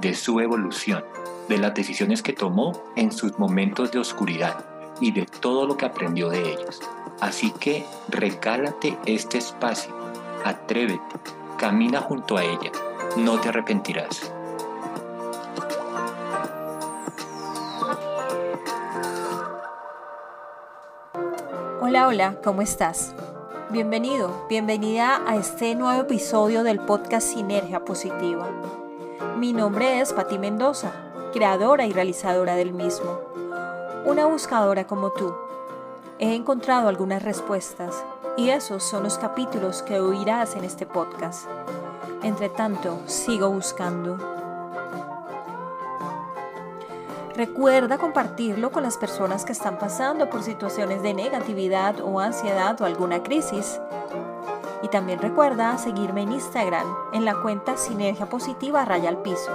de su evolución, de las decisiones que tomó en sus momentos de oscuridad y de todo lo que aprendió de ellos. Así que regálate este espacio, atrévete, camina junto a ella, no te arrepentirás. Hola, hola, ¿cómo estás? Bienvenido, bienvenida a este nuevo episodio del podcast Sinergia Positiva. Mi nombre es Pati Mendoza, creadora y realizadora del mismo. Una buscadora como tú. He encontrado algunas respuestas y esos son los capítulos que oirás en este podcast. Entre tanto, sigo buscando. Recuerda compartirlo con las personas que están pasando por situaciones de negatividad o ansiedad o alguna crisis. Y también recuerda seguirme en Instagram en la cuenta Sinergia Positiva Raya al Piso.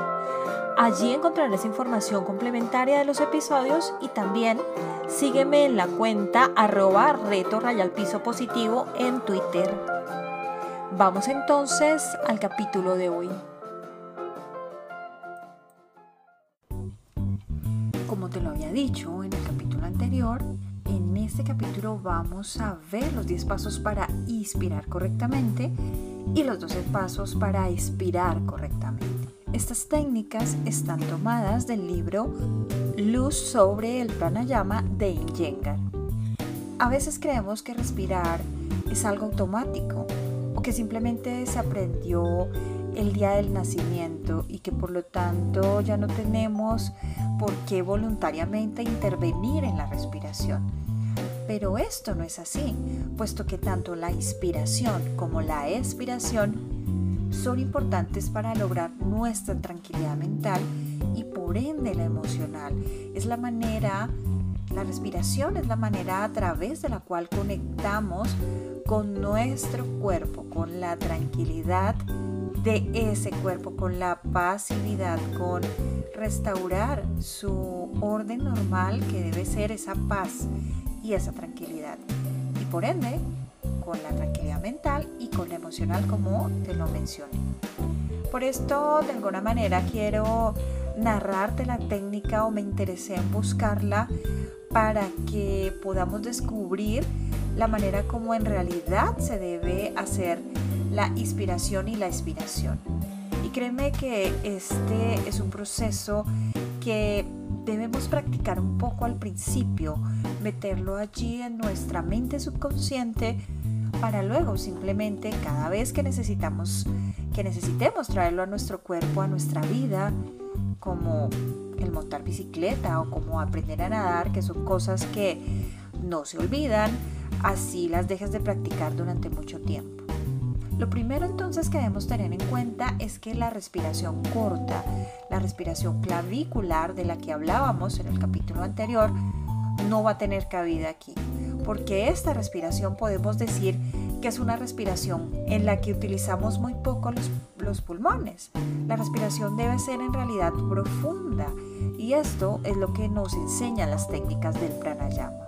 Allí encontrarás información complementaria de los episodios y también sígueme en la cuenta arroba reto raya al piso positivo en Twitter. Vamos entonces al capítulo de hoy. te lo había dicho en el capítulo anterior, este capítulo vamos a ver los 10 pasos para inspirar correctamente y los 12 pasos para expirar correctamente. Estas técnicas están tomadas del libro Luz sobre el pranayama de Iyengar. A veces creemos que respirar es algo automático o que simplemente se aprendió el día del nacimiento y que por lo tanto ya no tenemos por qué voluntariamente intervenir en la respiración. Pero esto no es así, puesto que tanto la inspiración como la expiración son importantes para lograr nuestra tranquilidad mental y por ende la emocional. Es la manera, la respiración es la manera a través de la cual conectamos con nuestro cuerpo, con la tranquilidad de ese cuerpo, con la pasividad, con restaurar su orden normal que debe ser esa paz y esa tranquilidad. Y por ende, con la tranquilidad mental y con la emocional como te lo mencioné. Por esto, de alguna manera, quiero narrarte la técnica o me interesé en buscarla para que podamos descubrir la manera como en realidad se debe hacer la inspiración y la expiración. Y créeme que este es un proceso que debemos practicar un poco al principio, meterlo allí en nuestra mente subconsciente para luego simplemente cada vez que necesitamos que necesitemos traerlo a nuestro cuerpo, a nuestra vida, como el montar bicicleta o como aprender a nadar, que son cosas que no se olvidan, así las dejes de practicar durante mucho tiempo. Lo primero entonces que debemos tener en cuenta es que la respiración corta, la respiración clavicular de la que hablábamos en el capítulo anterior, no va a tener cabida aquí, porque esta respiración podemos decir que es una respiración en la que utilizamos muy poco los, los, pulmones. La respiración debe ser en realidad profunda y esto es lo que nos enseñan las técnicas del pranayama.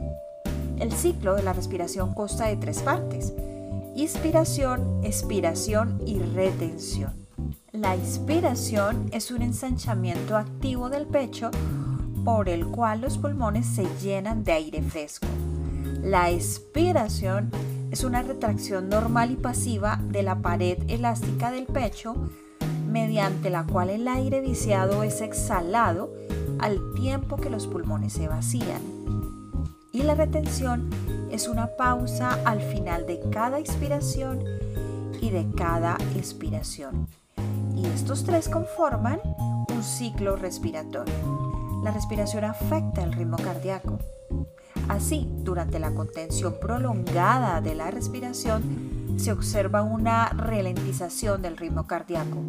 El ciclo de la respiración consta de tres partes inspiración, expiración y retención. La inspiración es un ensanchamiento activo del pecho por el cual los pulmones se llenan de aire fresco. La expiración es una retracción normal y pasiva de la pared elástica del pecho mediante la cual el aire viciado es exhalado al tiempo que los pulmones se vacían. Y la retención es una pausa al final de cada inspiración y de cada expiración. Y estos tres conforman un ciclo respiratorio. La respiración afecta el ritmo cardíaco. Así, durante la contención prolongada de la respiración, se observa una ralentización del ritmo cardíaco,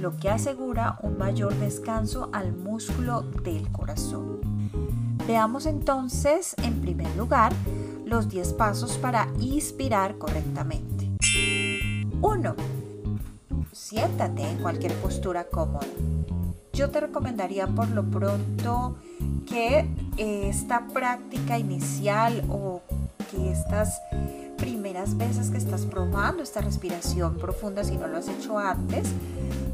lo que asegura un mayor descanso al músculo del corazón. Veamos entonces, en primer lugar, los 10 pasos para inspirar correctamente. 1. Siéntate en cualquier postura cómoda. Yo te recomendaría por lo pronto que esta práctica inicial o que estas primeras veces que estás probando esta respiración profunda, si no lo has hecho antes,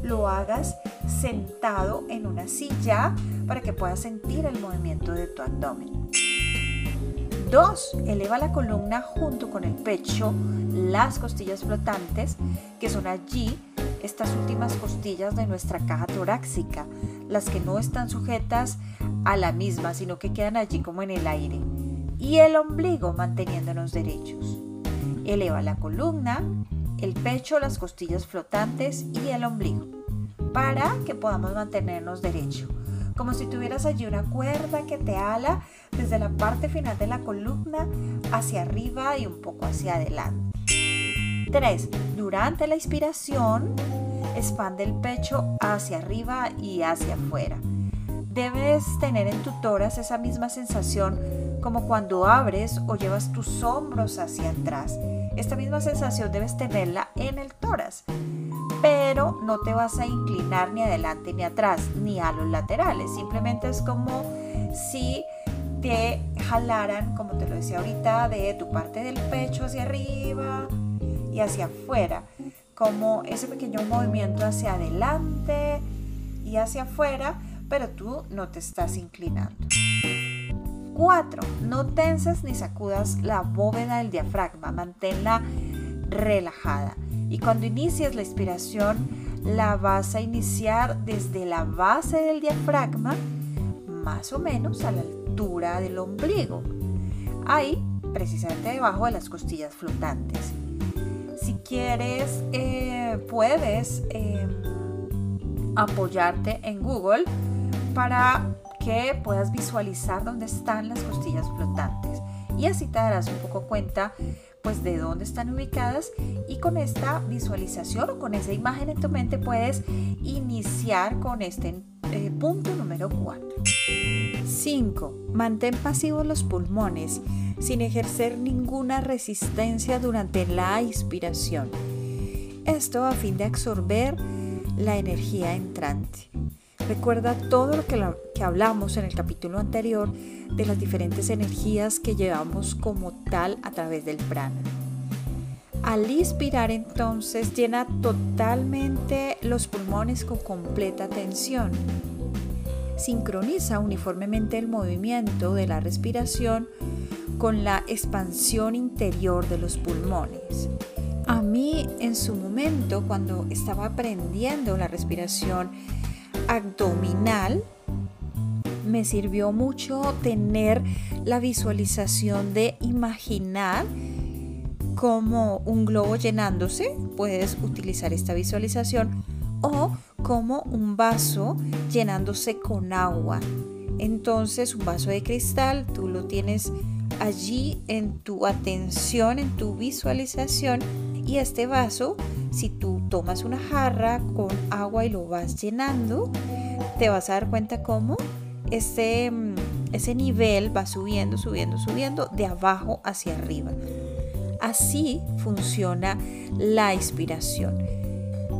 lo hagas sentado en una silla para que puedas sentir el movimiento de tu abdomen. 2. Eleva la columna junto con el pecho, las costillas flotantes, que son allí estas últimas costillas de nuestra caja torácica, las que no están sujetas a la misma, sino que quedan allí como en el aire. Y el ombligo manteniéndonos derechos. Eleva la columna, el pecho, las costillas flotantes y el ombligo, para que podamos mantenernos derechos como si tuvieras allí una cuerda que te ala desde la parte final de la columna hacia arriba y un poco hacia adelante. 3. Durante la inspiración, expande el pecho hacia arriba y hacia afuera. Debes tener en tu tórax esa misma sensación como cuando abres o llevas tus hombros hacia atrás. Esta misma sensación debes tenerla en el tórax pero no te vas a inclinar ni adelante ni atrás, ni a los laterales. Simplemente es como si te jalaran, como te lo decía ahorita, de tu parte del pecho hacia arriba y hacia afuera, como ese pequeño movimiento hacia adelante y hacia afuera, pero tú no te estás inclinando. 4. No tenses ni sacudas la bóveda del diafragma, manténla relajada. Y cuando inicies la inspiración, la vas a iniciar desde la base del diafragma, más o menos a la altura del ombligo. Ahí, precisamente debajo de las costillas flotantes. Si quieres, eh, puedes em, apoyarte en Google para que puedas visualizar dónde están las costillas flotantes. Y así te darás un poco cuenta pues de dónde están ubicadas y con esta visualización o con esa imagen en tu mente puedes iniciar con este eh, punto número 4. 5. Mantén pasivos los pulmones sin ejercer ninguna resistencia durante la inspiración. Esto a fin de absorber la energía entrante. Recuerda todo lo que, que, hablamos en el capítulo anterior de las diferentes energías que llevamos como tal a través del prana. Al inspirar entonces llena totalmente los pulmones con completa tensión. Sincroniza uniformemente el movimiento de la respiración con la expansión interior de los pulmones. A mí en su momento, cuando estaba aprendiendo la respiración, abdominal, me sirvió mucho tener la visualización de imaginar como un globo llenándose, puedes utilizar esta visualización, o como un vaso llenándose con agua. Entonces un vaso de cristal, tú lo tienes allí en tu atención, en tu visualización, y este vaso, si tú tomas una jarra con agua y lo vas llenando, te vas a dar cuenta cómo ese, mm, ese nivel va subiendo, subiendo, subiendo de abajo hacia arriba. Así funciona la inspiración.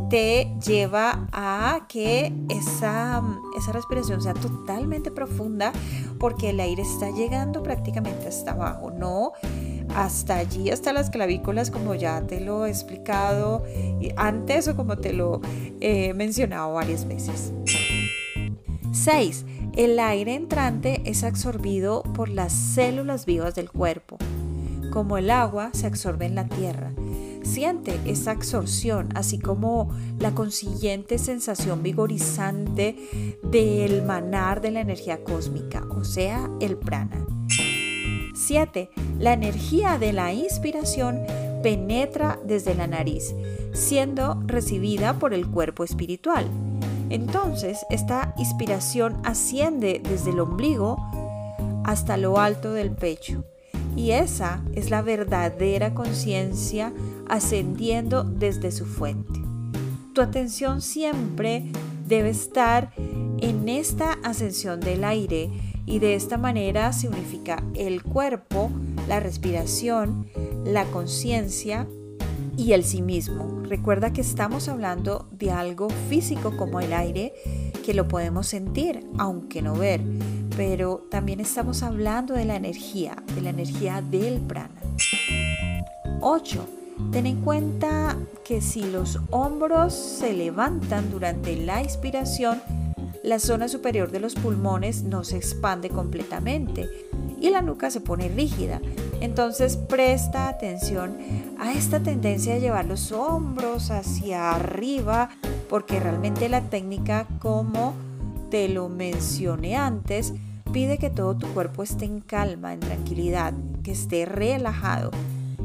Te lleva a que esa, esa respiración sea totalmente profunda porque el aire está llegando prácticamente hasta abajo, no hasta allí, hasta las clavículas, como ya te lo he explicado antes o como te lo he mencionado varias veces. 6. El aire entrante es absorbido por las células vivas del cuerpo, como el agua se absorbe en la tierra. Siente esa absorción, así como la consiguiente sensación vigorizante del manar de la energía cósmica, o sea, el prana. 7. La energía de la inspiración penetra desde la nariz, siendo recibida por el cuerpo espiritual. Entonces, esta inspiración asciende desde el ombligo hasta lo alto del pecho Y esa es la verdadera conciencia ascendiendo desde su fuente. Tu atención siempre debe estar en esta ascensión del aire y de esta manera se unifica el cuerpo, la respiración, la conciencia y el sí mismo. Recuerda que estamos hablando de algo físico como el aire que lo podemos sentir, aunque no ver, pero también estamos hablando de la energía, de la energía del prana. 8. Ten en cuenta que si los hombros se levantan durante la inspiración, la zona superior de los pulmones no se expande completamente y la nuca se pone rígida. Entonces presta atención a esta tendencia de llevar los hombros hacia arriba porque realmente la técnica como te lo mencioné antes pide que todo tu cuerpo esté en calma, en tranquilidad, que esté relajado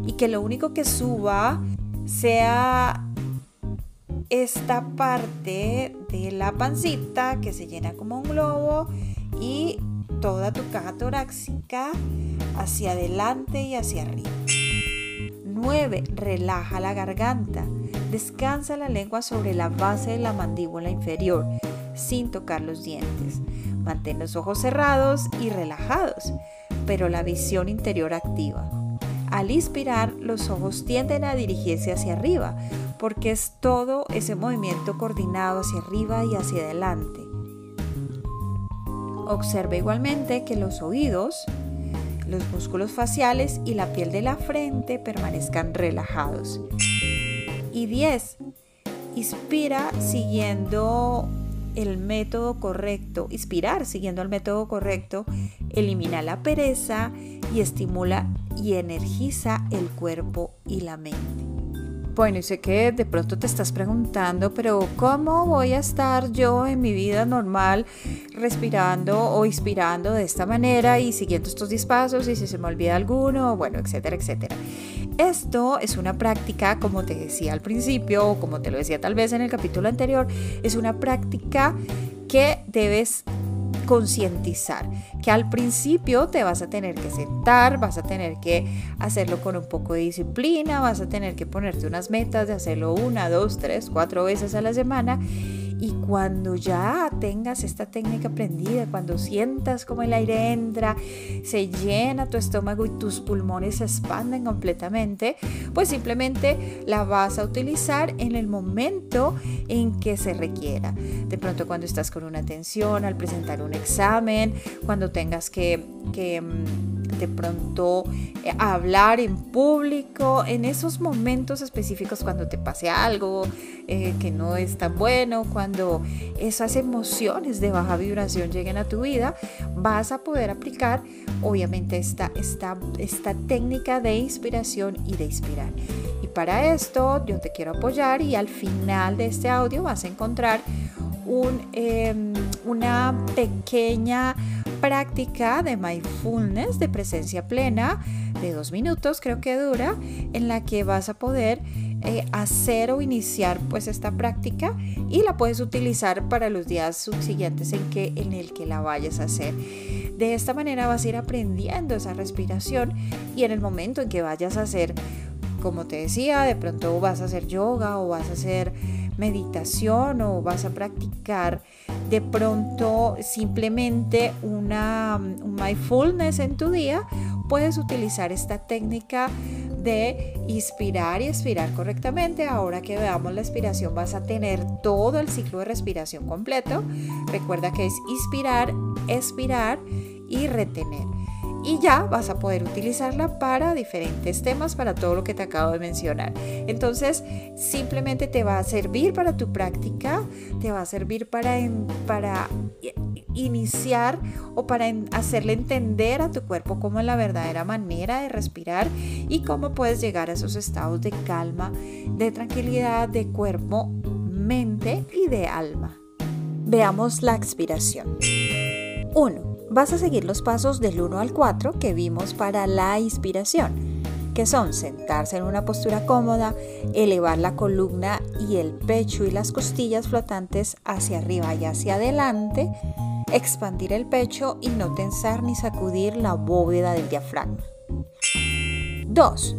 y que lo único que suba sea esta parte de la pancita que se llena como un globo y toda tu caja torácica hacia adelante y hacia arriba. 9. Relaja la garganta. Descansa la lengua sobre la base de la mandíbula inferior sin tocar los dientes. Mantén los ojos cerrados y relajados, pero la visión interior activa. Al inspirar, los ojos tienden a dirigirse hacia arriba, porque es todo ese movimiento coordinado hacia arriba y hacia adelante. Observa igualmente que los oídos, los músculos faciales y la piel de la frente permanezcan relajados. Y 10. Inspira siguiendo el método correcto, inspirar siguiendo el método correcto, elimina la pereza y estimula y energiza el cuerpo y la mente. Bueno, y sé que de pronto te estás preguntando, pero ¿cómo voy a estar yo en mi vida normal respirando o inspirando de esta manera y siguiendo estos 10 pasos y si se me olvida alguno, bueno, etcétera, etcétera? Esto es una práctica, como te decía al principio, o como te lo decía tal vez en el capítulo anterior, es una práctica que debes concientizar que al principio te vas a tener que sentar, vas a tener que hacerlo con un poco de disciplina, vas a tener que ponerte unas metas de hacerlo una, dos, tres, cuatro veces a la semana y cuando ya tengas esta técnica aprendida, cuando sientas como el aire entra, se llena tu estómago y tus pulmones se expanden completamente, pues simplemente la vas a utilizar en el momento en que se requiera. De pronto cuando estás con una tensión, al presentar un examen, cuando tengas que, mm, de pronto eh, hablar en público, en esos momentos específicos cuando te pase algo eh, que no es tan bueno, cuando esas emociones de baja vibración lleguen a tu vida, vas a poder aplicar obviamente esta, esta, esta técnica de inspiración y de inspirar. Y para esto yo te quiero apoyar y al final de este audio vas a encontrar un, em, una pequeña práctica de mindfulness, de presencia plena, de dos minutos creo que dura, en la que vas a poder eh, hacer o iniciar pues esta práctica y la puedes utilizar para los días subsiguientes en, que, en el que la vayas a hacer. De esta manera vas a ir aprendiendo esa respiración y en el momento en que vayas a hacer, como te decía, de pronto vas a hacer yoga o vas a hacer meditación o vas a practicar de pronto simplemente una un mindfulness en tu día, puedes utilizar esta técnica de inspirar y expirar correctamente. Ahora que veamos la expiración vas a tener todo el ciclo de respiración completo. Recuerda que es inspirar, expirar y retener y ya vas a poder utilizarla para diferentes temas, para todo lo que te acabo de mencionar. Entonces, simplemente te va a servir para tu práctica, te va a servir para, para iniciar o para hacerle entender a tu cuerpo cómo es la verdadera manera de respirar y cómo puedes llegar a esos estados de calma, de tranquilidad, de cuerpo, mente y de alma. Veamos la expiración. 1 vas a seguir los pasos del 1 al 4 que vimos para la inspiración, que son sentarse en una postura cómoda, elevar la columna y el pecho y las costillas flotantes hacia arriba y hacia adelante, expandir el pecho y no tensar ni sacudir la bóveda del diafragma. 2.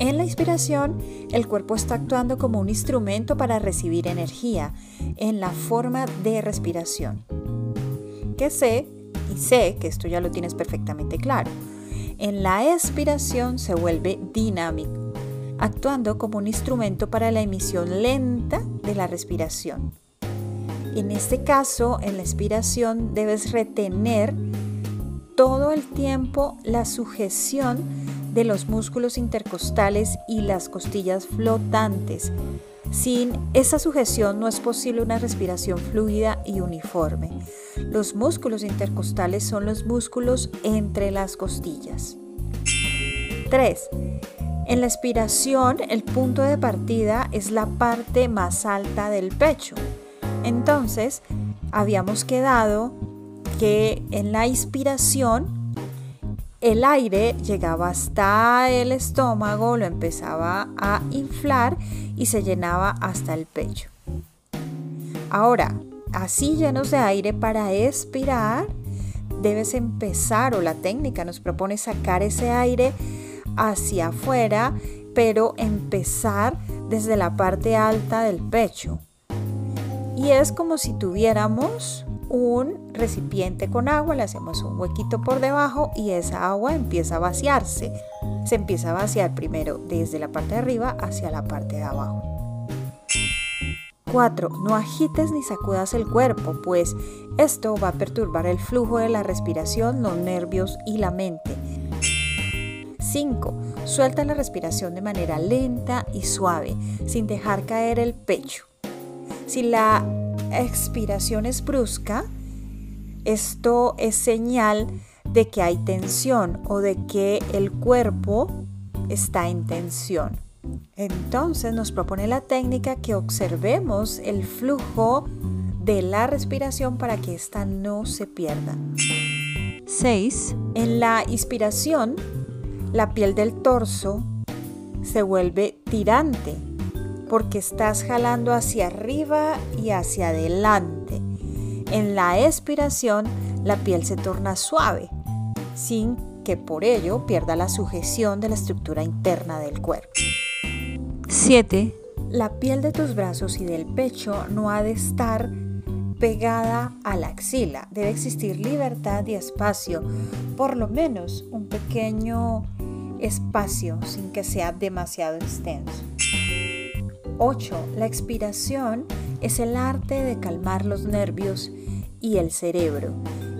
En la inspiración, el cuerpo está actuando como un instrumento para recibir energía en la forma de respiración. Que sé, y sé que esto ya lo tienes perfectamente claro, en la expiración se vuelve dinámico, actuando como un instrumento para la emisión lenta de la respiración. En este caso, en la expiración debes retener todo el tiempo la sujeción de los músculos intercostales y las costillas flotantes. Sin esa sujeción no es posible una respiración fluida y uniforme. Los músculos intercostales son los músculos entre las costillas. 3. En la expiración, el punto de partida es la parte más alta del pecho. Entonces, habíamos quedado que en la inspiración el aire llegaba hasta el estómago, lo empezaba a inflar y se llenaba hasta el pecho. Ahora, así llenos de aire para expirar, debes empezar o la técnica nos propone sacar ese aire hacia afuera, pero empezar desde la parte alta del pecho. Y es como si tuviéramos un recipiente con agua, le hacemos un huequito por debajo y esa agua empieza a vaciarse. Se empieza a vaciar primero desde la parte de arriba hacia la parte de abajo. 4. No agites ni sacudas el cuerpo, pues esto va a perturbar el flujo de la respiración, los nervios y la mente. 5. Suelta la respiración de manera lenta y suave, sin dejar caer el pecho. Si la expiración es brusca, esto es señal de que hay tensión o de que el cuerpo está en tensión. Entonces nos propone la técnica que observemos el flujo de la respiración para que ésta no se pierda. 6. En la inspiración la piel del torso se vuelve tirante porque estás jalando hacia arriba y hacia adelante. En la expiración, la piel se torna suave, sin que por ello pierda la sujeción de la estructura interna del cuerpo. 7. La piel de tus brazos y del pecho no ha de estar pegada a la axila. Debe existir libertad y espacio, por lo menos un pequeño espacio sin que sea demasiado extenso. 8. La expiración es el arte de calmar los nervios y el cerebro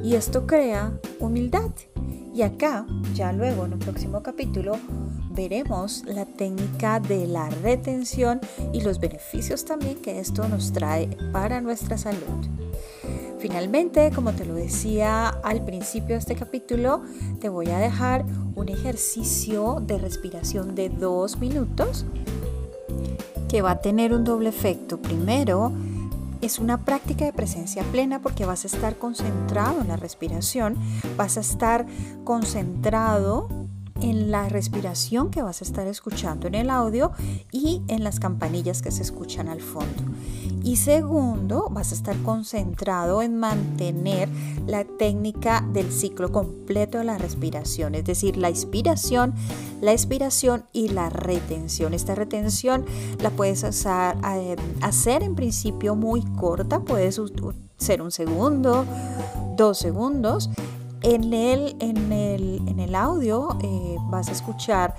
y esto crea humildad. Y acá, ya luego en un próximo capítulo, veremos la técnica de la retención y los beneficios también que esto nos trae para nuestra salud. Finalmente, como te lo decía al principio de este capítulo, te voy a dejar un ejercicio de respiración de dos minutos que va a tener un doble efecto. Primero, es una práctica de presencia plena porque vas a estar concentrado en la respiración, vas a estar concentrado en la respiración que vas a estar escuchando en el audio y en las campanillas que se escuchan al fondo. Y segundo, vas a estar concentrado en mantener la técnica del ciclo completo de la respiración, es decir, la inspiración, la expiración y la retención. Esta retención la puedes eh, hacer en principio muy corta, puedes ser un segundo, dos segundos en el, en el, audio eh, vas a escuchar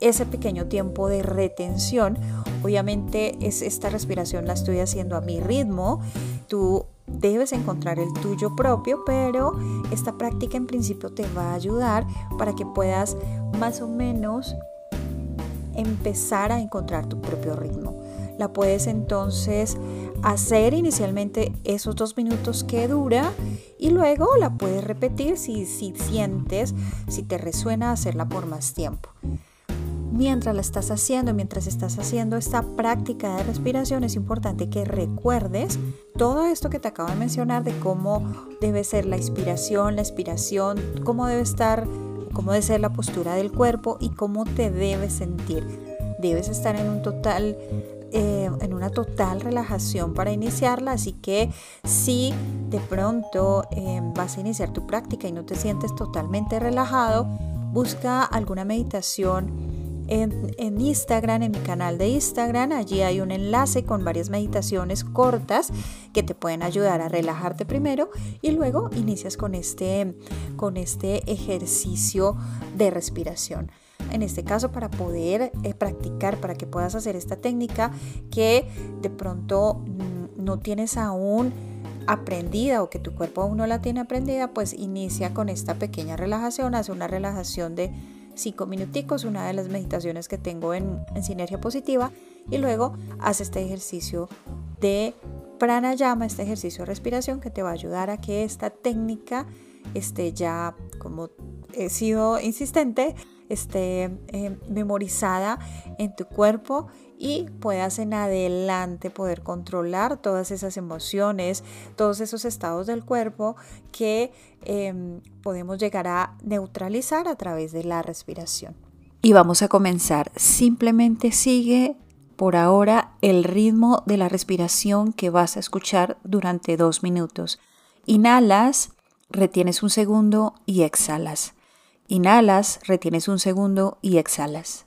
ese pequeño tiempo de retención. Obviamente es, esta respiración la estoy haciendo a mi ritmo. Tú debes encontrar el tuyo propio, pero esta práctica en principio te va a ayudar para que puedas más o menos empezar a encontrar tu propio ritmo. La puedes entonces hacer inicialmente esos dos minutos que dura y luego la puedes repetir si, si sientes, si te resuena hacerla por más tiempo. Mientras la estás haciendo, mientras estás haciendo esta práctica de respiración, es importante que recuerdes todo esto que te acabo de mencionar de cómo debe ser la inspiración, la expiración, cómo debe estar, cómo debe ser la postura del cuerpo y cómo te debes sentir. Debes estar en un total eh, en una total relajación para iniciarla, así que si de pronto eh, vas a iniciar tu práctica y no te sientes totalmente relajado, busca alguna meditación en, en, Instagram, en mi canal de Instagram. Allí hay un enlace con varias meditaciones cortas que te pueden ayudar a relajarte primero y luego inicias con este, con este ejercicio de respiración. En este caso, para poder eh, practicar, para que puedas hacer esta técnica que de pronto mm, no tienes aún aprendida o que tu cuerpo aún no la tiene aprendida, pues inicia con esta pequeña relajación, hace una relajación de 5 minuticos, una de las meditaciones que tengo en, en Sinergia Positiva, y luego hace este ejercicio de pranayama, este ejercicio de respiración que te va a ayudar a que esta técnica esté ya, como he sido insistente, esté eh, memorizada en tu cuerpo y puedas en adelante poder controlar todas esas emociones, todos esos estados del cuerpo que em, podemos llegar a neutralizar a través de la respiración. Y vamos a comenzar. Simplemente sigue por ahora el ritmo de la respiración que vas a escuchar durante dos minutos. Inhalas, retienes un segundo y exhalas. Inhalas, retienes un segundo y exhalas.